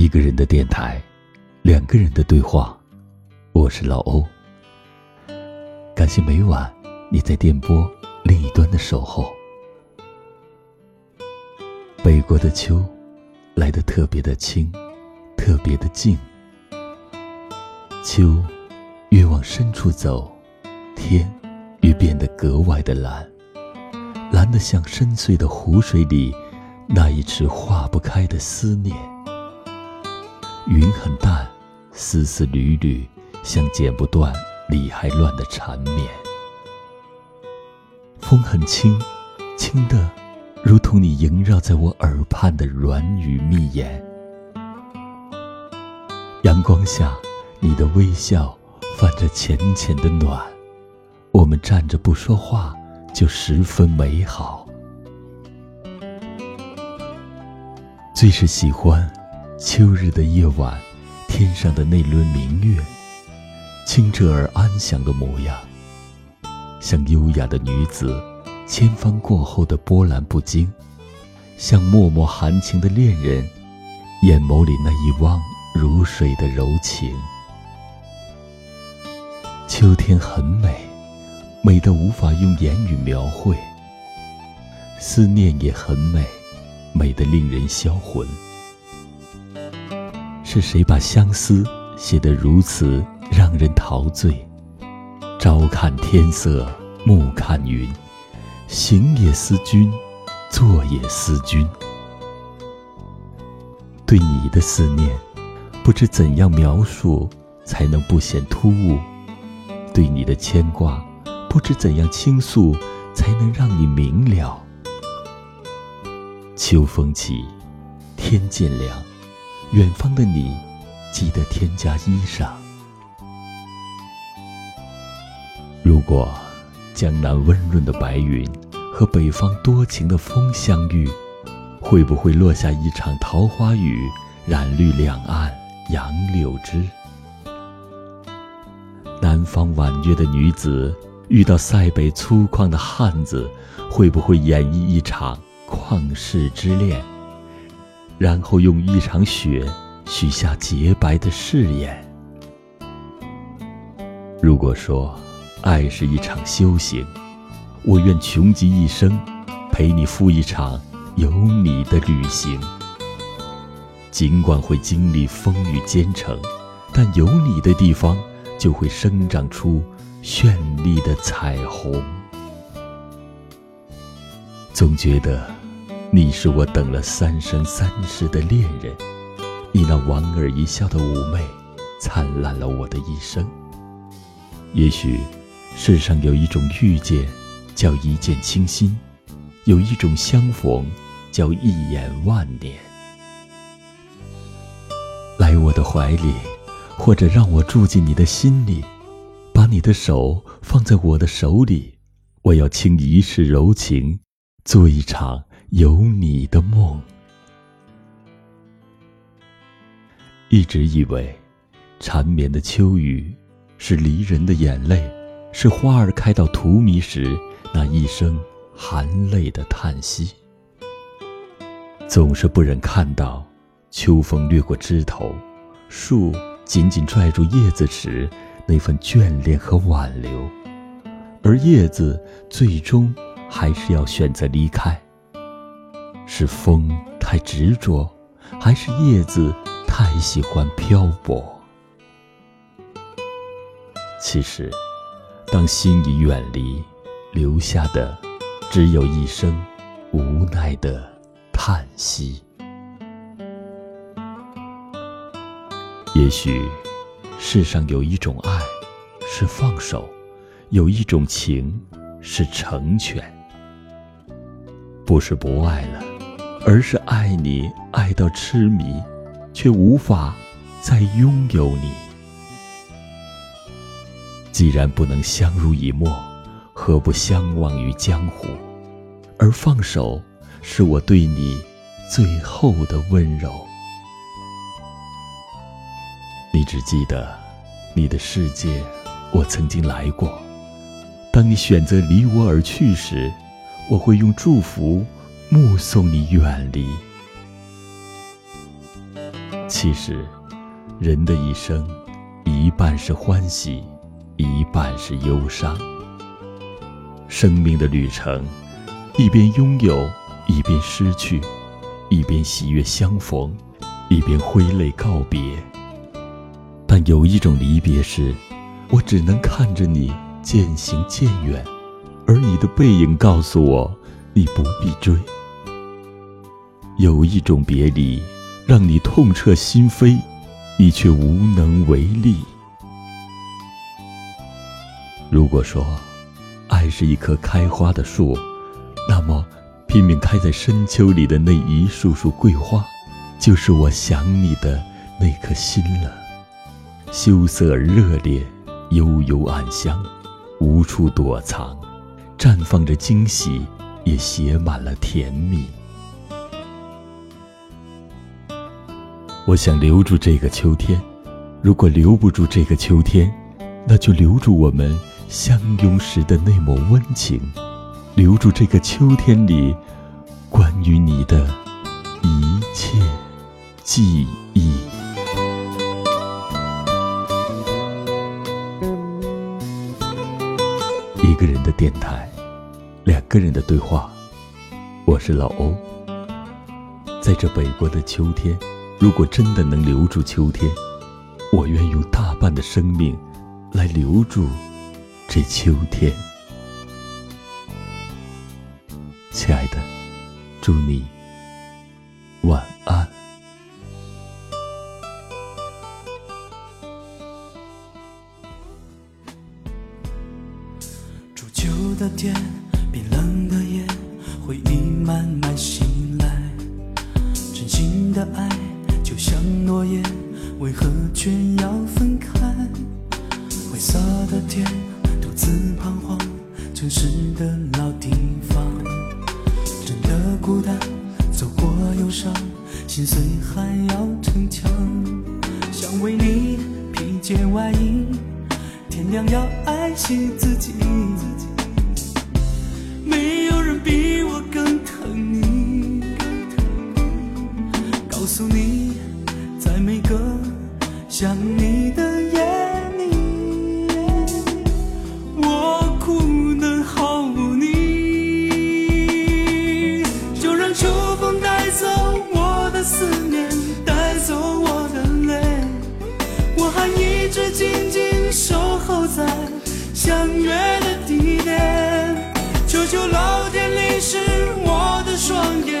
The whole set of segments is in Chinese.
一个人的电台，两个人的对话。我是老欧。感谢每晚你在电波另一端的守候。北国的秋，来得特别的轻，特别的静。秋，越往深处走，天越变得格外的蓝，蓝得像深邃的湖水里那一池化不开的思念。云很淡，丝丝缕缕，像剪不断、理还乱的缠绵。风很轻，轻的，如同你萦绕在我耳畔的软语蜜言。阳光下，你的微笑泛着浅浅的暖，我们站着不说话，就十分美好。最是喜欢。秋日的夜晚，天上的那轮明月，清澈而安详的模样，像优雅的女子，千帆过后的波澜不惊，像脉脉含情的恋人，眼眸里那一汪如水的柔情。秋天很美，美得无法用言语描绘。思念也很美，美得令人销魂。是谁把相思写得如此让人陶醉？朝看天色，暮看云，行也思君，坐也思君。对你的思念，不知怎样描述才能不显突兀；对你的牵挂，不知怎样倾诉才能让你明了。秋风起，天渐凉。远方的你，记得添加衣裳。如果江南温润的白云和北方多情的风相遇，会不会落下一场桃花雨，染绿两岸杨柳枝？南方婉约的女子遇到塞北粗犷的汉子，会不会演绎一场旷世之恋？然后用一场雪许下洁白的誓言。如果说爱是一场修行，我愿穷极一生陪你赴一场有你的旅行。尽管会经历风雨兼程，但有你的地方就会生长出绚丽的彩虹。总觉得。你是我等了三生三世的恋人，你那莞尔一笑的妩媚，灿烂了我的一生。也许，世上有一种遇见，叫一见倾心；有一种相逢，叫一眼万年。来我的怀里，或者让我住进你的心里，把你的手放在我的手里，我要倾一世柔情，做一场。有你的梦，一直以为，缠绵的秋雨是离人的眼泪，是花儿开到荼蘼时那一声含泪的叹息。总是不忍看到，秋风掠过枝头，树紧紧拽住叶子时那份眷恋和挽留，而叶子最终还是要选择离开。是风太执着，还是叶子太喜欢漂泊？其实，当心已远离，留下的只有一声无奈的叹息。也许，世上有一种爱是放手，有一种情是成全，不是不爱了。而是爱你爱到痴迷，却无法再拥有你。既然不能相濡以沫，何不相忘于江湖？而放手，是我对你最后的温柔。你只记得，你的世界，我曾经来过。当你选择离我而去时，我会用祝福。目送你远离，其实，人的一生，一半是欢喜，一半是忧伤。生命的旅程，一边拥有，一边失去；一边喜悦相逢，一边挥泪告别。但有一种离别是，我只能看着你渐行渐远，而你的背影告诉我，你不必追。有一种别离，让你痛彻心扉，你却无能为力。如果说，爱是一棵开花的树，那么，拼命开在深秋里的那一束束桂花，就是我想你的那颗心了。羞涩而热烈，悠悠暗香，无处躲藏，绽放着惊喜，也写满了甜蜜。我想留住这个秋天，如果留不住这个秋天，那就留住我们相拥时的那抹温情，留住这个秋天里关于你的一切记忆。一个人的电台，两个人的对话，我是老欧，在这北国的秋天。如果真的能留住秋天，我愿用大半的生命来留住这秋天。亲爱的，祝你晚安。初秋的天，冰冷的夜，回忆慢慢老地方，真的孤单，走过忧伤，心碎还要逞强。想为你披件外衣，天亮要爱惜自己。没有人比我更疼你，告诉你。在每个想你的夜在相约的地点。求求老天淋湿我的双眼。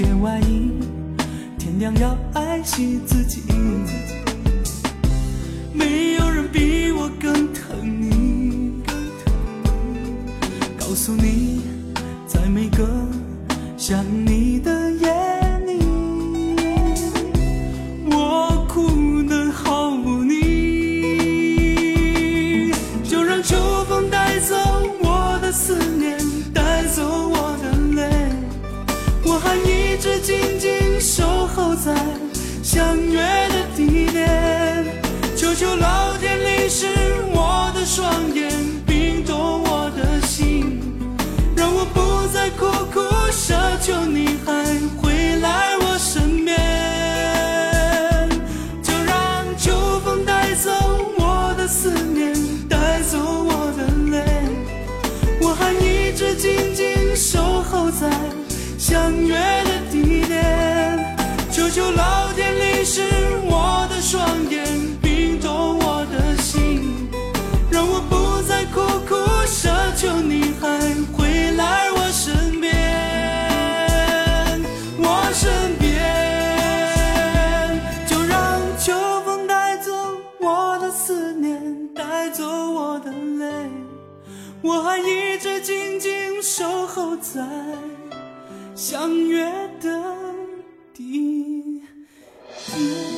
披件外衣，天亮要爱惜自己。求你还回来我身边。就让秋风带走我的思念，带走我的泪，我还一直静静守候在相约的地点。求求老天淋湿我的双眼，带走我的泪我还一直静静守候在相约的地点。